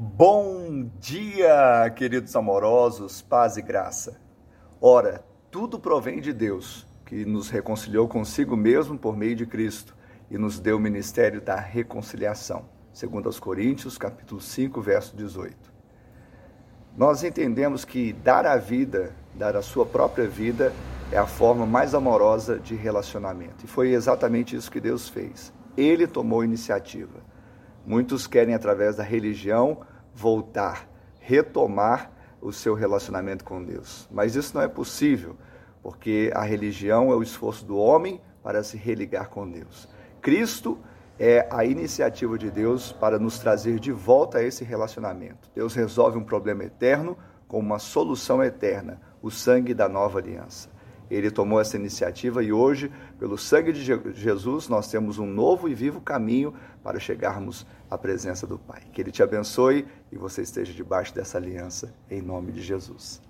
Bom dia, queridos amorosos, paz e graça. Ora, tudo provém de Deus, que nos reconciliou consigo mesmo por meio de Cristo e nos deu o ministério da reconciliação. Segundo aos Coríntios, capítulo 5, verso 18. Nós entendemos que dar a vida, dar a sua própria vida, é a forma mais amorosa de relacionamento. E foi exatamente isso que Deus fez. Ele tomou a iniciativa. Muitos querem, através da religião, voltar, retomar o seu relacionamento com Deus. Mas isso não é possível, porque a religião é o esforço do homem para se religar com Deus. Cristo é a iniciativa de Deus para nos trazer de volta a esse relacionamento. Deus resolve um problema eterno com uma solução eterna, o sangue da nova aliança. Ele tomou essa iniciativa e hoje, pelo sangue de Jesus, nós temos um novo e vivo caminho para chegarmos à presença do Pai. Que Ele te abençoe e você esteja debaixo dessa aliança, em nome de Jesus.